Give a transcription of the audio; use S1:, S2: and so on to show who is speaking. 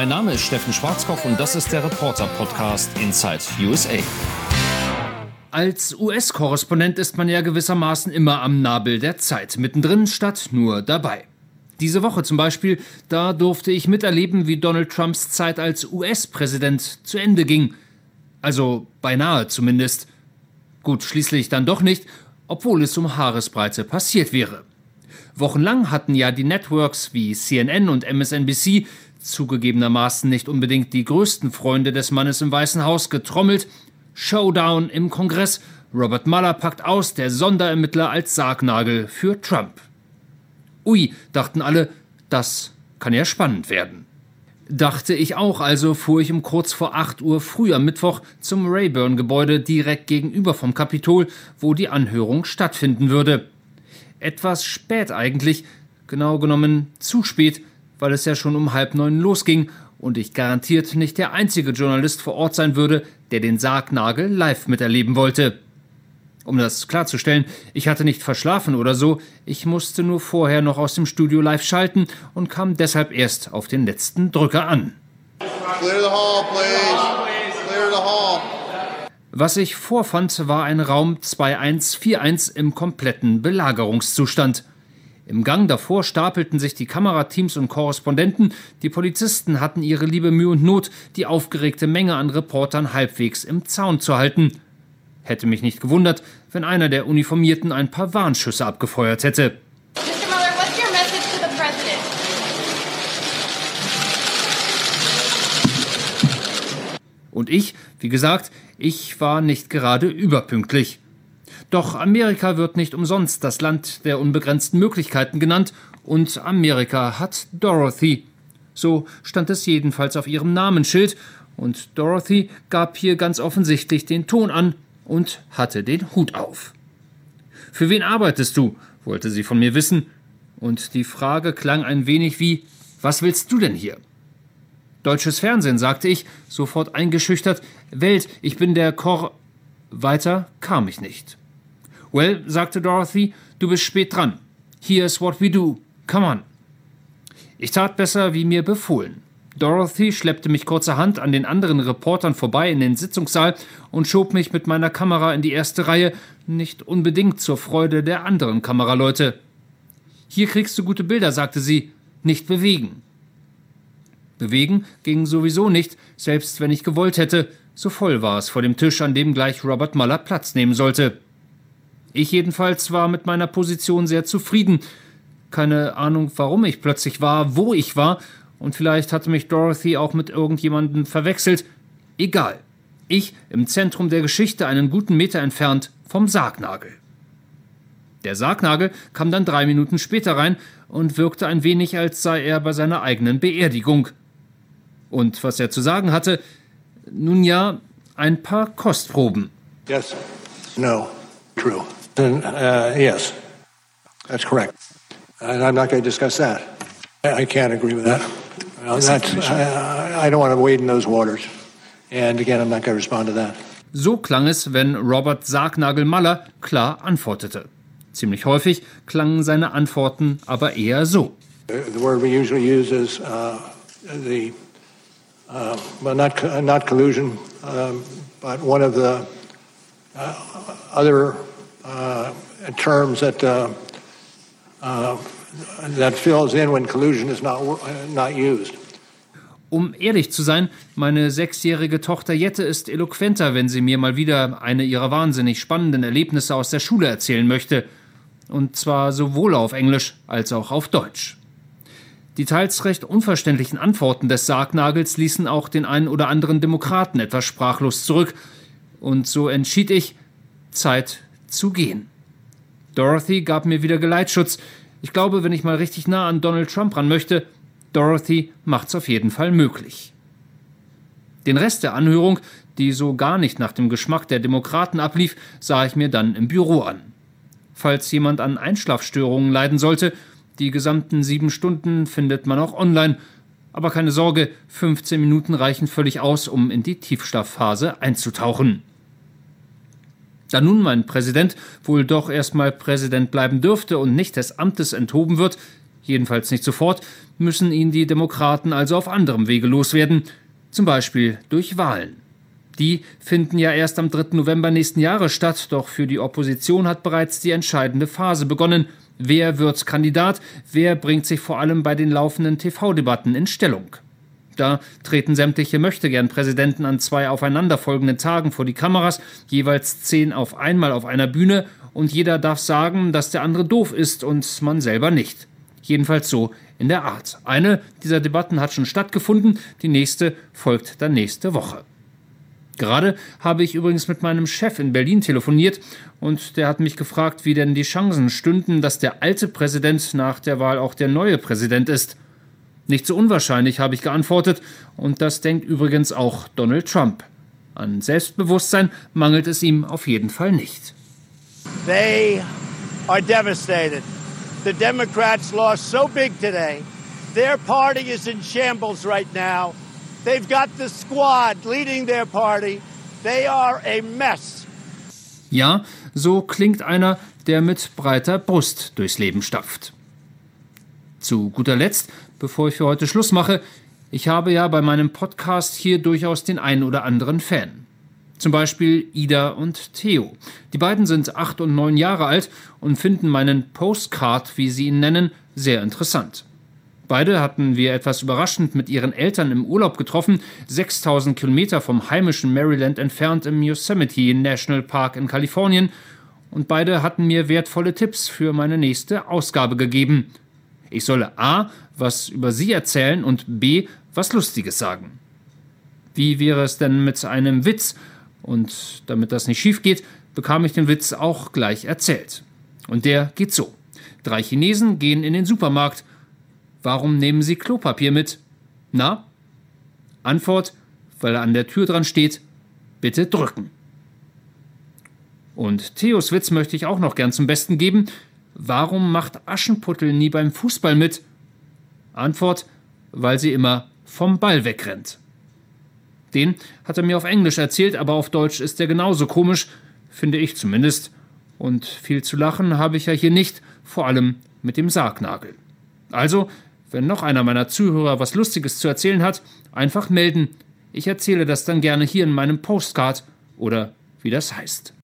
S1: Mein Name ist Steffen Schwarzkopf und das ist der Reporter-Podcast Inside USA. Als US-Korrespondent ist man ja gewissermaßen immer am Nabel der Zeit, mittendrin statt nur dabei. Diese Woche zum Beispiel, da durfte ich miterleben, wie Donald Trumps Zeit als US-Präsident zu Ende ging. Also beinahe zumindest. Gut, schließlich dann doch nicht, obwohl es um Haaresbreite passiert wäre. Wochenlang hatten ja die Networks wie CNN und MSNBC, zugegebenermaßen nicht unbedingt die größten Freunde des Mannes im Weißen Haus, getrommelt. Showdown im Kongress. Robert Mueller packt aus, der Sonderermittler als Sargnagel für Trump. Ui, dachten alle, das kann ja spannend werden. Dachte ich auch, also fuhr ich um kurz vor 8 Uhr früh am Mittwoch zum Rayburn-Gebäude direkt gegenüber vom Kapitol, wo die Anhörung stattfinden würde. Etwas spät eigentlich, genau genommen zu spät, weil es ja schon um halb neun losging und ich garantiert nicht der einzige Journalist vor Ort sein würde, der den Sargnagel live miterleben wollte. Um das klarzustellen, ich hatte nicht verschlafen oder so, ich musste nur vorher noch aus dem Studio live schalten und kam deshalb erst auf den letzten Drücker an. Was ich vorfand, war ein Raum 2141 im kompletten Belagerungszustand. Im Gang davor stapelten sich die Kamerateams und Korrespondenten, die Polizisten hatten ihre liebe Mühe und Not, die aufgeregte Menge an Reportern halbwegs im Zaun zu halten. Hätte mich nicht gewundert, wenn einer der Uniformierten ein paar Warnschüsse abgefeuert hätte. Und ich, wie gesagt, ich war nicht gerade überpünktlich. Doch Amerika wird nicht umsonst das Land der unbegrenzten Möglichkeiten genannt und Amerika hat Dorothy. So stand es jedenfalls auf ihrem Namensschild und Dorothy gab hier ganz offensichtlich den Ton an und hatte den Hut auf. Für wen arbeitest du? wollte sie von mir wissen, und die Frage klang ein wenig wie Was willst du denn hier? Deutsches Fernsehen, sagte ich, sofort eingeschüchtert. Welt, ich bin der Kor. Weiter kam ich nicht. Well, sagte Dorothy, du bist spät dran. Here's what we do. Come on. Ich tat besser, wie mir befohlen. Dorothy schleppte mich kurzerhand an den anderen Reportern vorbei in den Sitzungssaal und schob mich mit meiner Kamera in die erste Reihe, nicht unbedingt zur Freude der anderen Kameraleute. Hier kriegst du gute Bilder, sagte sie. Nicht bewegen. Bewegen ging sowieso nicht, selbst wenn ich gewollt hätte. So voll war es vor dem Tisch, an dem gleich Robert Muller Platz nehmen sollte. Ich jedenfalls war mit meiner Position sehr zufrieden. Keine Ahnung, warum ich plötzlich war, wo ich war, und vielleicht hatte mich Dorothy auch mit irgendjemandem verwechselt. Egal. Ich im Zentrum der Geschichte einen guten Meter entfernt vom Sargnagel. Der Sargnagel kam dann drei Minuten später rein und wirkte ein wenig, als sei er bei seiner eigenen Beerdigung. Und was er zu sagen hatte, nun ja, ein paar Kostproben.
S2: Yes. No. True. Then, uh, yes. That's correct. And I'm not going to discuss that. I can't agree with that. Well, that's, I, I don't want to wade in those waters. And again, I'm not going to respond to that.
S1: So klang es, wenn Robert Sargnagel-Maller klar antwortete. Ziemlich häufig klangen seine Antworten aber eher so.
S2: The word we usually use is uh, the, uh, well, not, not collusion, um, but one of the uh, other terms that uh, uh, that fills in when collusion is not, not used.
S1: Um ehrlich zu sein, meine sechsjährige Tochter Jette ist eloquenter, wenn sie mir mal wieder eine ihrer wahnsinnig spannenden Erlebnisse aus der Schule erzählen möchte. Und zwar sowohl auf Englisch als auch auf Deutsch. Die teils recht unverständlichen Antworten des Sargnagels ließen auch den einen oder anderen Demokraten etwas sprachlos zurück. Und so entschied ich, Zeit zu gehen. Dorothy gab mir wieder Geleitschutz, ich glaube, wenn ich mal richtig nah an Donald Trump ran möchte, Dorothy macht's auf jeden Fall möglich. Den Rest der Anhörung, die so gar nicht nach dem Geschmack der Demokraten ablief, sah ich mir dann im Büro an. Falls jemand an Einschlafstörungen leiden sollte, die gesamten sieben Stunden findet man auch online. Aber keine Sorge, 15 Minuten reichen völlig aus, um in die Tiefschlafphase einzutauchen. Da nun mein Präsident wohl doch erstmal Präsident bleiben dürfte und nicht des Amtes enthoben wird, jedenfalls nicht sofort, müssen ihn die Demokraten also auf anderem Wege loswerden, zum Beispiel durch Wahlen. Die finden ja erst am 3. November nächsten Jahres statt, doch für die Opposition hat bereits die entscheidende Phase begonnen. Wer wird Kandidat? Wer bringt sich vor allem bei den laufenden TV-Debatten in Stellung? Da treten sämtliche Möchtegern-Präsidenten an zwei aufeinanderfolgenden Tagen vor die Kameras, jeweils zehn auf einmal auf einer Bühne, und jeder darf sagen, dass der andere doof ist und man selber nicht. Jedenfalls so in der Art. Eine dieser Debatten hat schon stattgefunden, die nächste folgt dann nächste Woche. Gerade habe ich übrigens mit meinem Chef in Berlin telefoniert und der hat mich gefragt, wie denn die Chancen stünden, dass der alte Präsident nach der Wahl auch der neue Präsident ist. Nicht so unwahrscheinlich, habe ich geantwortet, und das denkt übrigens auch Donald Trump. An Selbstbewusstsein mangelt es ihm auf jeden Fall nicht.
S3: They are devastated. The Democrats lost so big today. Their party is in shambles right now. They've got the squad leading their party. They are a mess.
S1: Ja, so klingt einer, der mit breiter Brust durchs Leben stapft. Zu guter Letzt, bevor ich für heute Schluss mache, ich habe ja bei meinem Podcast hier durchaus den einen oder anderen Fan. Zum Beispiel Ida und Theo. Die beiden sind acht und neun Jahre alt und finden meinen Postcard, wie sie ihn nennen, sehr interessant. Beide hatten wir etwas überraschend mit ihren Eltern im Urlaub getroffen, 6000 Kilometer vom heimischen Maryland entfernt im Yosemite National Park in Kalifornien. Und beide hatten mir wertvolle Tipps für meine nächste Ausgabe gegeben. Ich solle A. was über sie erzählen und B. was Lustiges sagen. Wie wäre es denn mit einem Witz? Und damit das nicht schief geht, bekam ich den Witz auch gleich erzählt. Und der geht so. Drei Chinesen gehen in den Supermarkt Warum nehmen Sie Klopapier mit? Na? Antwort, weil er an der Tür dran steht, bitte drücken. Und Theos Witz möchte ich auch noch gern zum Besten geben. Warum macht Aschenputtel nie beim Fußball mit? Antwort, weil sie immer vom Ball wegrennt. Den hat er mir auf Englisch erzählt, aber auf Deutsch ist er genauso komisch, finde ich zumindest. Und viel zu lachen habe ich ja hier nicht, vor allem mit dem Sargnagel. Also, wenn noch einer meiner Zuhörer was Lustiges zu erzählen hat, einfach melden. Ich erzähle das dann gerne hier in meinem Postcard oder wie das heißt.